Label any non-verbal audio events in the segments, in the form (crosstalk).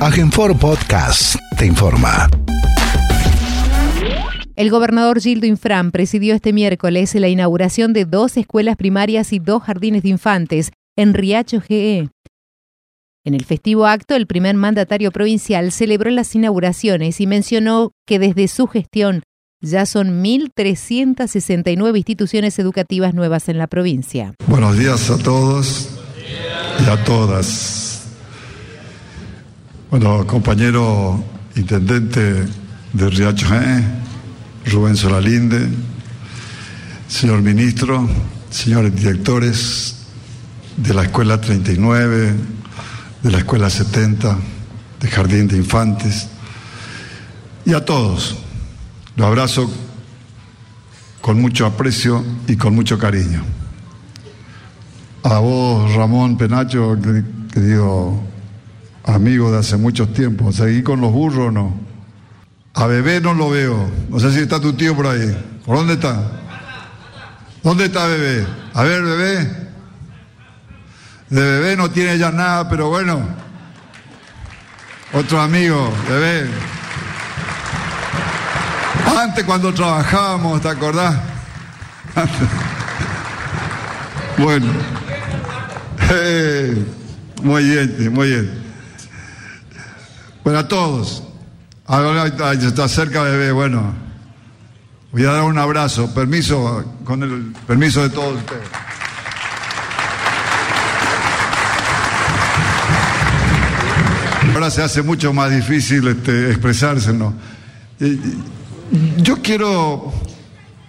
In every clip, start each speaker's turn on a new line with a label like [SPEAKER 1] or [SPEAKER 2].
[SPEAKER 1] Agenfor Podcast te informa.
[SPEAKER 2] El gobernador Gildo Infram presidió este miércoles la inauguración de dos escuelas primarias y dos jardines de infantes en Riacho GE. En el festivo acto, el primer mandatario provincial celebró las inauguraciones y mencionó que desde su gestión ya son 1.369 instituciones educativas nuevas en la provincia.
[SPEAKER 3] Buenos días a todos y a todas. Bueno, compañero intendente de Riacho Rubén Solalinde, señor ministro, señores directores de la Escuela 39, de la Escuela 70, de Jardín de Infantes, y a todos. Lo abrazo con mucho aprecio y con mucho cariño. A vos, Ramón Penacho, querido amigo de hace muchos tiempos, ¿seguí con los burros o no? A bebé no lo veo. No sé si está tu tío por ahí. ¿Por dónde está? ¿Dónde está bebé? A ver, bebé. De bebé no tiene ya nada, pero bueno. Otro amigo, bebé. Antes cuando trabajábamos, ¿te acordás? (laughs) bueno. (laughs) Eh, muy bien, muy bien. Bueno, a todos. Ahora está cerca bebé, bueno. Voy a dar un abrazo. Permiso, con el permiso de todos ustedes. Ahora se hace mucho más difícil este, expresarse, ¿no? Yo quiero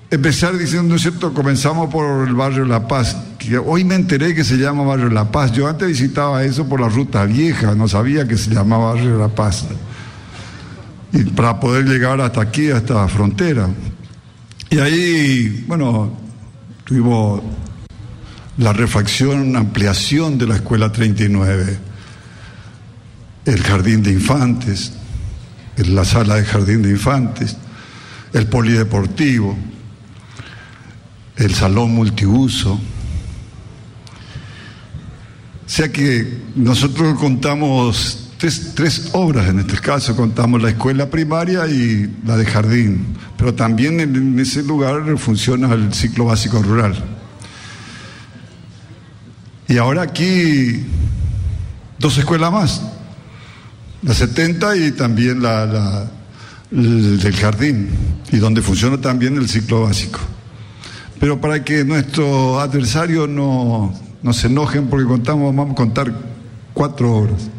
[SPEAKER 3] empezar diciendo, ¿no es cierto? Comenzamos por el barrio La Paz, que hoy me enteré que se llama barrio La Paz. Yo antes visitaba eso por la ruta vieja, no sabía que se llamaba barrio La Paz. Y para poder llegar hasta aquí, hasta la frontera. Y ahí, bueno, tuvimos la refacción, ampliación de la escuela 39 el jardín de infantes, la sala de jardín de infantes, el polideportivo, el salón multiuso. O sea que nosotros contamos tres, tres, obras en este caso, contamos la escuela primaria y la de jardín, pero también en ese lugar funciona el ciclo básico rural. Y ahora aquí dos escuelas más, la 70 y también la, del jardín, y donde funciona también el ciclo básico. Pero para que nuestros adversarios no, no se enojen porque contamos, vamos a contar cuatro horas,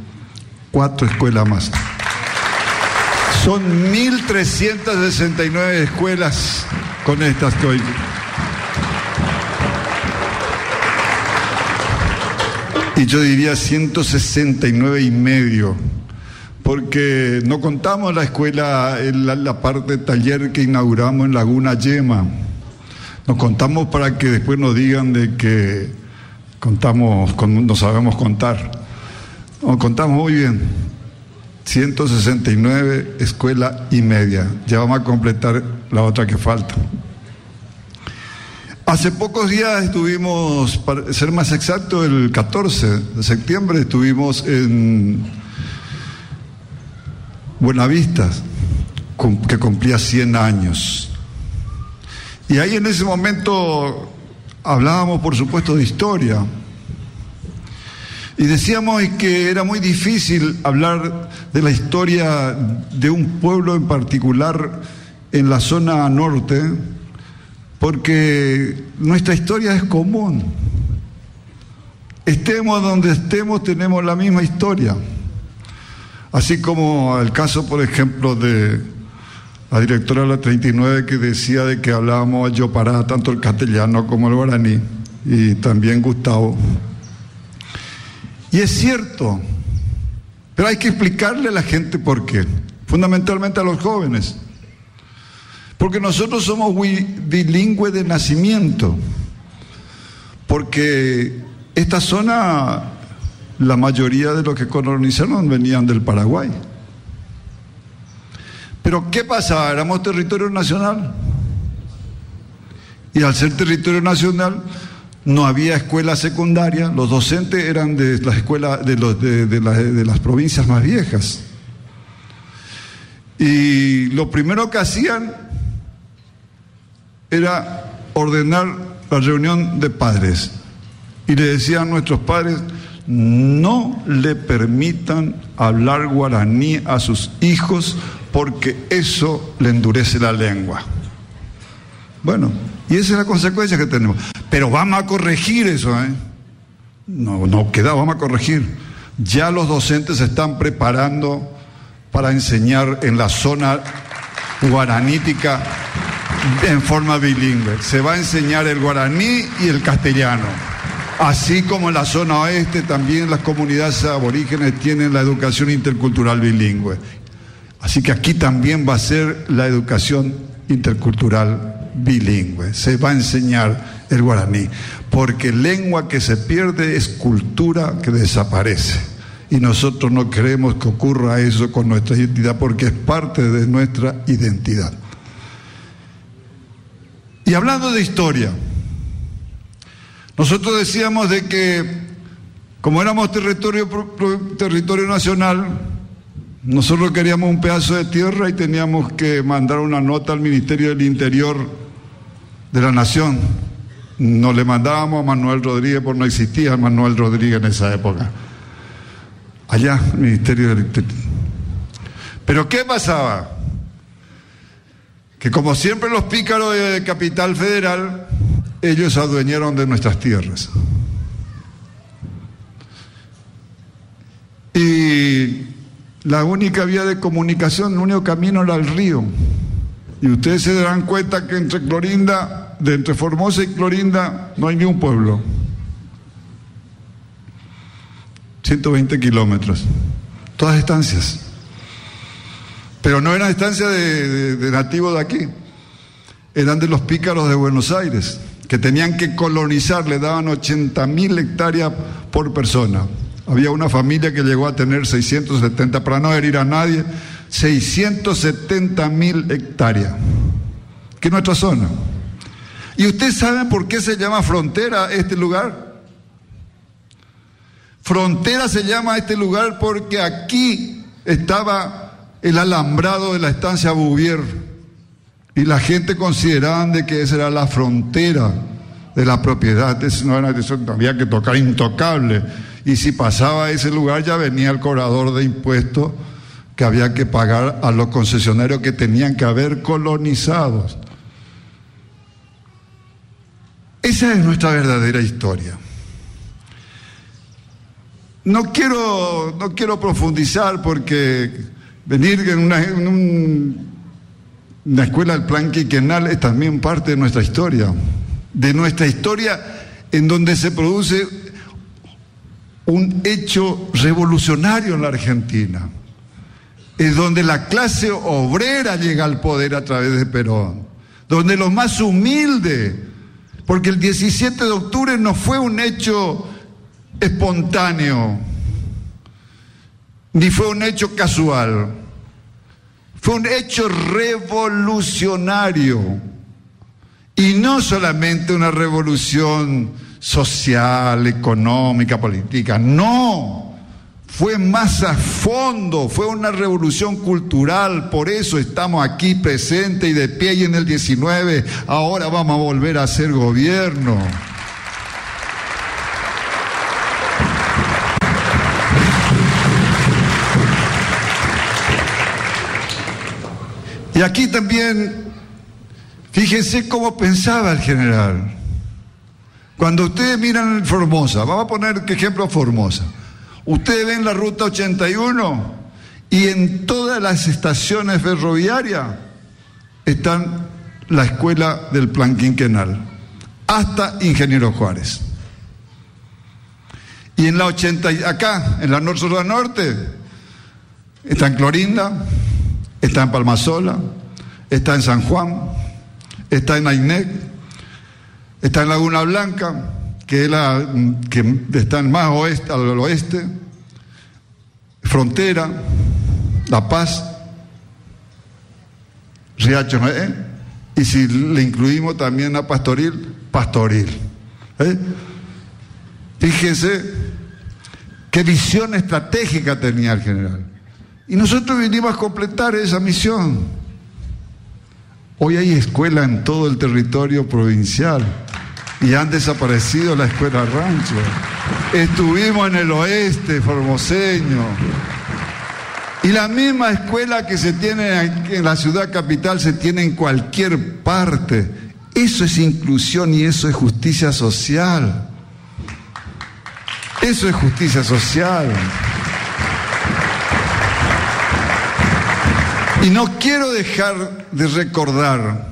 [SPEAKER 3] cuatro escuelas más. Son 1.369 escuelas con estas que hoy... Y yo diría 169 y medio porque no contamos la escuela, la, la parte taller que inauguramos en Laguna Yema. Nos contamos para que después nos digan de que contamos, no sabemos contar. Nos contamos muy bien. 169 escuela y media. Ya vamos a completar la otra que falta. Hace pocos días estuvimos, para ser más exacto, el 14 de septiembre estuvimos en Buenavista, que cumplía 100 años. Y ahí en ese momento hablábamos, por supuesto, de historia. Y decíamos que era muy difícil hablar de la historia de un pueblo en particular en la zona norte, porque nuestra historia es común. Estemos donde estemos, tenemos la misma historia. Así como el caso, por ejemplo, de la directora de la 39 que decía de que hablábamos yo para tanto el castellano como el guaraní, y también Gustavo. Y es cierto, pero hay que explicarle a la gente por qué, fundamentalmente a los jóvenes. Porque nosotros somos bilingües de nacimiento, porque esta zona la mayoría de los que colonizaron venían del Paraguay. Pero ¿qué pasaba? Éramos territorio nacional. Y al ser territorio nacional, no había escuela secundaria, los docentes eran de las escuelas de, de las provincias más viejas. Y lo primero que hacían era ordenar la reunión de padres. Y le decían a nuestros padres, no le permitan hablar guaraní a sus hijos porque eso le endurece la lengua. Bueno, y esa es la consecuencia que tenemos. Pero vamos a corregir eso, ¿eh? No, no queda, vamos a corregir. Ya los docentes se están preparando para enseñar en la zona guaranítica en forma bilingüe. Se va a enseñar el guaraní y el castellano. Así como en la zona oeste también las comunidades aborígenes tienen la educación intercultural bilingüe. Así que aquí también va a ser la educación intercultural bilingüe. Se va a enseñar el guaraní, porque lengua que se pierde es cultura que desaparece. Y nosotros no queremos que ocurra eso con nuestra identidad porque es parte de nuestra identidad. Y hablando de historia, nosotros decíamos de que como éramos territorio, territorio nacional, nosotros queríamos un pedazo de tierra y teníamos que mandar una nota al Ministerio del Interior de la Nación. No le mandábamos a Manuel Rodríguez, porque no existía Manuel Rodríguez en esa época allá, Ministerio del Interior. Pero ¿qué pasaba? Que como siempre los pícaros de Capital Federal, ellos adueñaron de nuestras tierras. Y la única vía de comunicación, el único camino era el río. Y ustedes se darán cuenta que entre Clorinda, de entre Formosa y Clorinda, no hay ni un pueblo. 120 kilómetros, todas estancias. Pero no eran estancias de, nativos de aquí, eran de los pícaros de Buenos Aires, que tenían que colonizar, le daban 80 mil hectáreas por persona. Había una familia que llegó a tener 670, para no herir a nadie, 670 mil hectáreas, que es nuestra zona. ¿Y ustedes saben por qué se llama frontera este lugar? Frontera se llama este lugar porque aquí estaba el alambrado de la estancia Bouvier y la gente consideraba de que esa era la frontera de la propiedad, no era, eso había que tocar intocable y si pasaba a ese lugar ya venía el cobrador de impuestos que había que pagar a los concesionarios que tenían que haber colonizados. Esa es nuestra verdadera historia. No quiero, no quiero profundizar porque venir en una, una escuela del plan quinquenal es también parte de nuestra historia, de nuestra historia en donde se produce un hecho revolucionario en la Argentina, es donde la clase obrera llega al poder a través de Perón, donde los más humildes, porque el 17 de octubre no fue un hecho espontáneo, ni fue un hecho casual, fue un hecho revolucionario. Y no solamente una revolución social, económica, política, no. Fue más a fondo, fue una revolución cultural, por eso estamos aquí presentes y de pie y en el 19, ahora vamos a volver a ser gobierno. Y aquí también, fíjense cómo pensaba el general. Cuando ustedes miran Formosa, vamos a poner que ejemplo Formosa. Ustedes ven la ruta 81 y en todas las estaciones ferroviarias están la escuela del plan quinquenal, hasta Ingeniero Juárez. Y en la 80, acá, en la norte norte, está en Clorinda, está en Palmasola, está en San Juan, está en Ainec, está en Laguna Blanca, que, es la, que está más oeste, al oeste, Frontera, La Paz, Riacho, ¿eh? y si le incluimos también a Pastoril, Pastoril. ¿eh? Fíjese qué visión estratégica tenía el general. Y nosotros vinimos a completar esa misión. Hoy hay escuela en todo el territorio provincial y han desaparecido la escuela rancho. Estuvimos en el oeste formoseño. Y la misma escuela que se tiene en la ciudad capital se tiene en cualquier parte. Eso es inclusión y eso es justicia social. Eso es justicia social. Y no quiero dejar de recordar,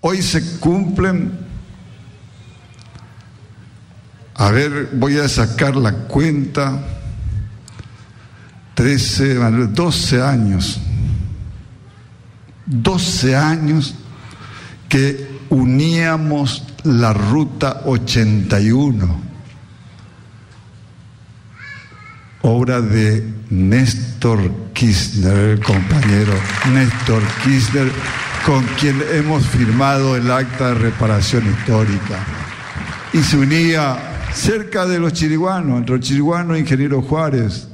[SPEAKER 3] hoy se cumplen, a ver, voy a sacar la cuenta, 13, 12 años, 12 años que uníamos la ruta 81 obra de Néstor Kirchner, el compañero Néstor Kirchner, con quien hemos firmado el acta de reparación histórica. Y se unía cerca de los chiriguanos, entre los chiriguanos e Ingeniero Juárez,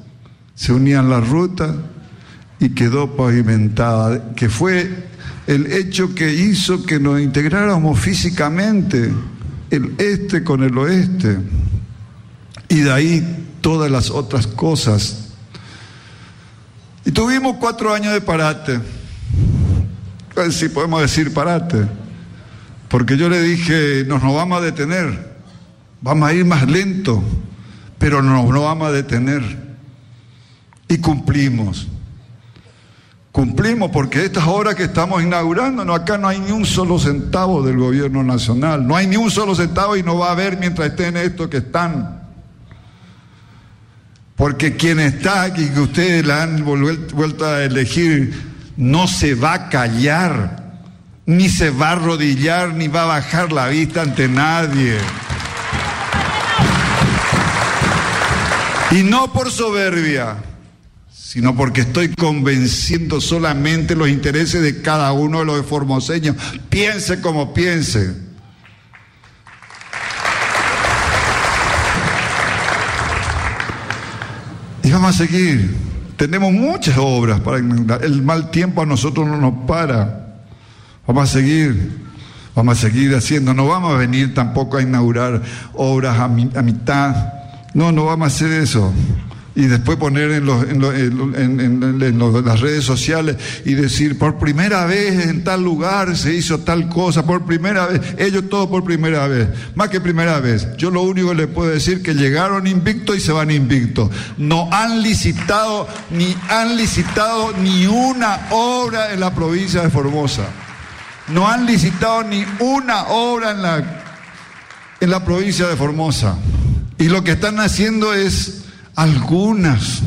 [SPEAKER 3] se unían las rutas y quedó pavimentada, que fue el hecho que hizo que nos integráramos físicamente, el este con el oeste. Y de ahí todas las otras cosas. Y tuvimos cuatro años de parate. Pues si podemos decir parate. Porque yo le dije, nos, nos vamos a detener. Vamos a ir más lento, pero nos, nos vamos a detener. Y cumplimos. Cumplimos porque estas obras que estamos inaugurando, no, acá no hay ni un solo centavo del gobierno nacional, no hay ni un solo centavo y no va a haber mientras estén estos que están. Porque quien está aquí, que ustedes la han vuelto a elegir, no se va a callar, ni se va a arrodillar, ni va a bajar la vista ante nadie. Y no por soberbia, sino porque estoy convenciendo solamente los intereses de cada uno de los formoseños. Piense como piense. Y vamos a seguir. Tenemos muchas obras para El mal tiempo a nosotros no nos para. Vamos a seguir. Vamos a seguir haciendo. No vamos a venir tampoco a inaugurar obras a mitad. No, no vamos a hacer eso y después poner en, las redes sociales y decir, por primera vez en tal lugar se hizo tal cosa, por primera vez, ellos todo por primera vez, más que primera vez. Yo lo único que les puedo decir que llegaron invictos y se van invictos. No han licitado ni han licitado ni una obra en la provincia de Formosa. No han licitado ni una obra en la, en la provincia de Formosa. Y lo que están haciendo es algunas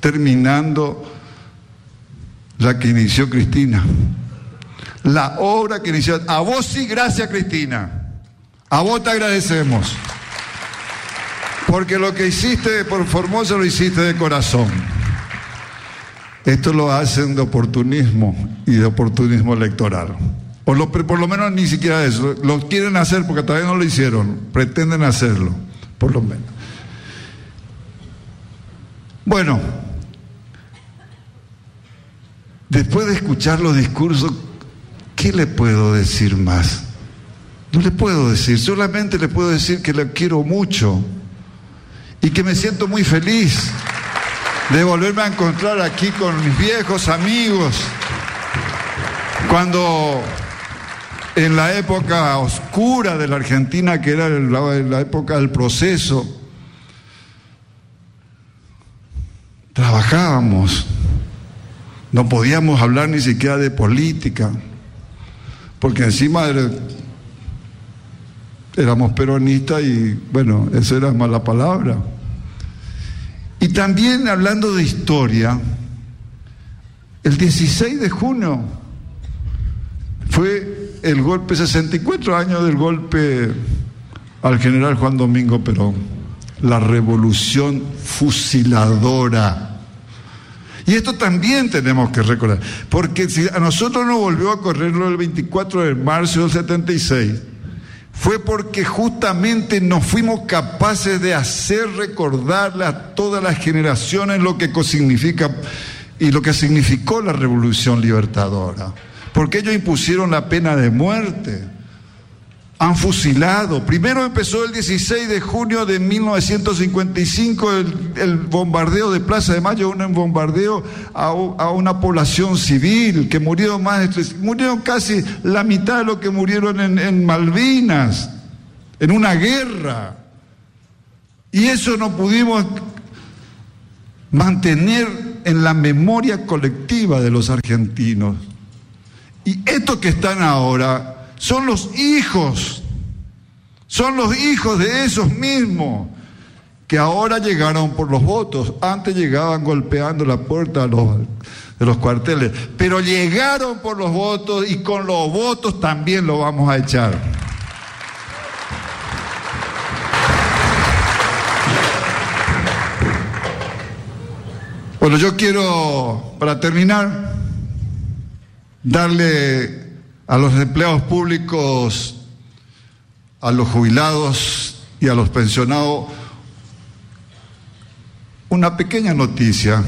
[SPEAKER 3] terminando la que inició Cristina. La obra que inició. A vos sí, gracias Cristina. A vos te agradecemos. Porque lo que hiciste por Formosa lo hiciste de corazón. Esto lo hacen de oportunismo y de oportunismo electoral. O por lo menos ni siquiera eso. Lo quieren hacer porque todavía no lo hicieron. Pretenden hacerlo, por lo menos. Bueno, después de escuchar los discursos, ¿qué le puedo decir más? No le puedo decir, solamente le puedo decir que le quiero mucho y que me siento muy feliz de volverme a encontrar aquí con mis viejos amigos. Cuando en la época oscura de la Argentina, que era la, época del proceso, trabajábamos, no podíamos hablar ni siquiera de política, porque encima éramos peronistas y bueno, eso era mala palabra. Y también hablando de historia, el 16 de junio fue el golpe, 64 años del golpe al general Juan Domingo Perón la revolución fusiladora. Y esto también tenemos que recordar, porque si a nosotros nos volvió a correr el 24 de marzo del 76, fue porque justamente nos fuimos capaces de hacer recordarle a todas las generaciones lo que significa y lo que significó la revolución libertadora. Porque ellos impusieron la pena de muerte han fusilado. Primero empezó el 16 de junio de 1955 el, bombardeo de Plaza de Mayo, un bombardeo a, una población civil que murieron más de murieron casi la mitad de lo que murieron en, en Malvinas, en una guerra. Y eso no pudimos mantener en la memoria colectiva de los argentinos. Y estos que están ahora son los hijos, son los hijos de esos mismos que ahora llegaron por los votos. Antes llegaban golpeando la puerta de los cuarteles, pero llegaron por los votos y con los votos también lo vamos a echar. Bueno, yo quiero, para terminar, darle a los empleados públicos, a los jubilados y a los pensionados una pequeña noticia.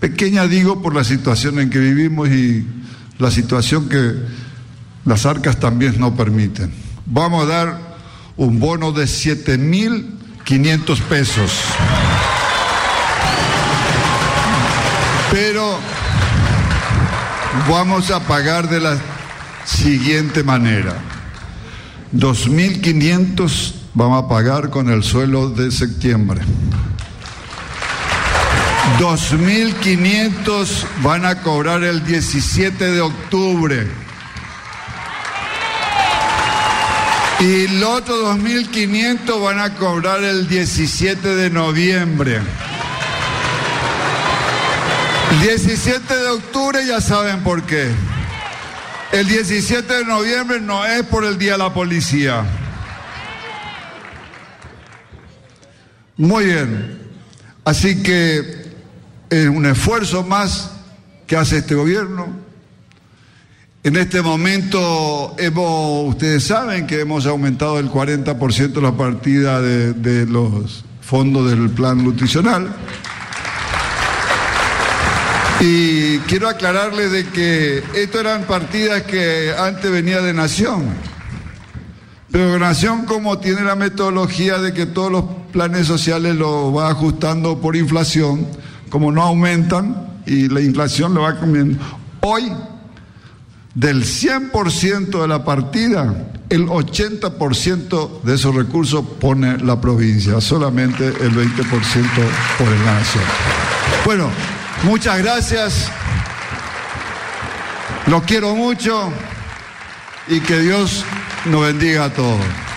[SPEAKER 3] Pequeña digo por la situación en que vivimos y la situación que las arcas también no permiten. Vamos a dar un bono de 7.500 pesos. Pero vamos a pagar de la siguiente manera. 2.500 vamos a pagar con el suelo de septiembre. 2.500 van a cobrar el 17 de octubre. Y el otro 2.500 van a cobrar el 17 de noviembre. El 17 de octubre ya saben por qué. El 17 de noviembre no es por el Día de la Policía. Muy bien. Así que es un esfuerzo más que hace este gobierno. En este momento hemos, ustedes saben que hemos aumentado el 40% la partida de, de los fondos del plan nutricional. Y quiero aclararle de que esto eran partidas que antes venía de Nación. Pero Nación como tiene la metodología de que todos los planes sociales lo va ajustando por inflación, como no aumentan y la inflación lo va comiendo. Hoy, del 100% de la partida, el 80% de esos recursos pone la provincia, solamente el 20% por la nación. Bueno, Muchas gracias. Los quiero mucho y que Dios nos bendiga a todos.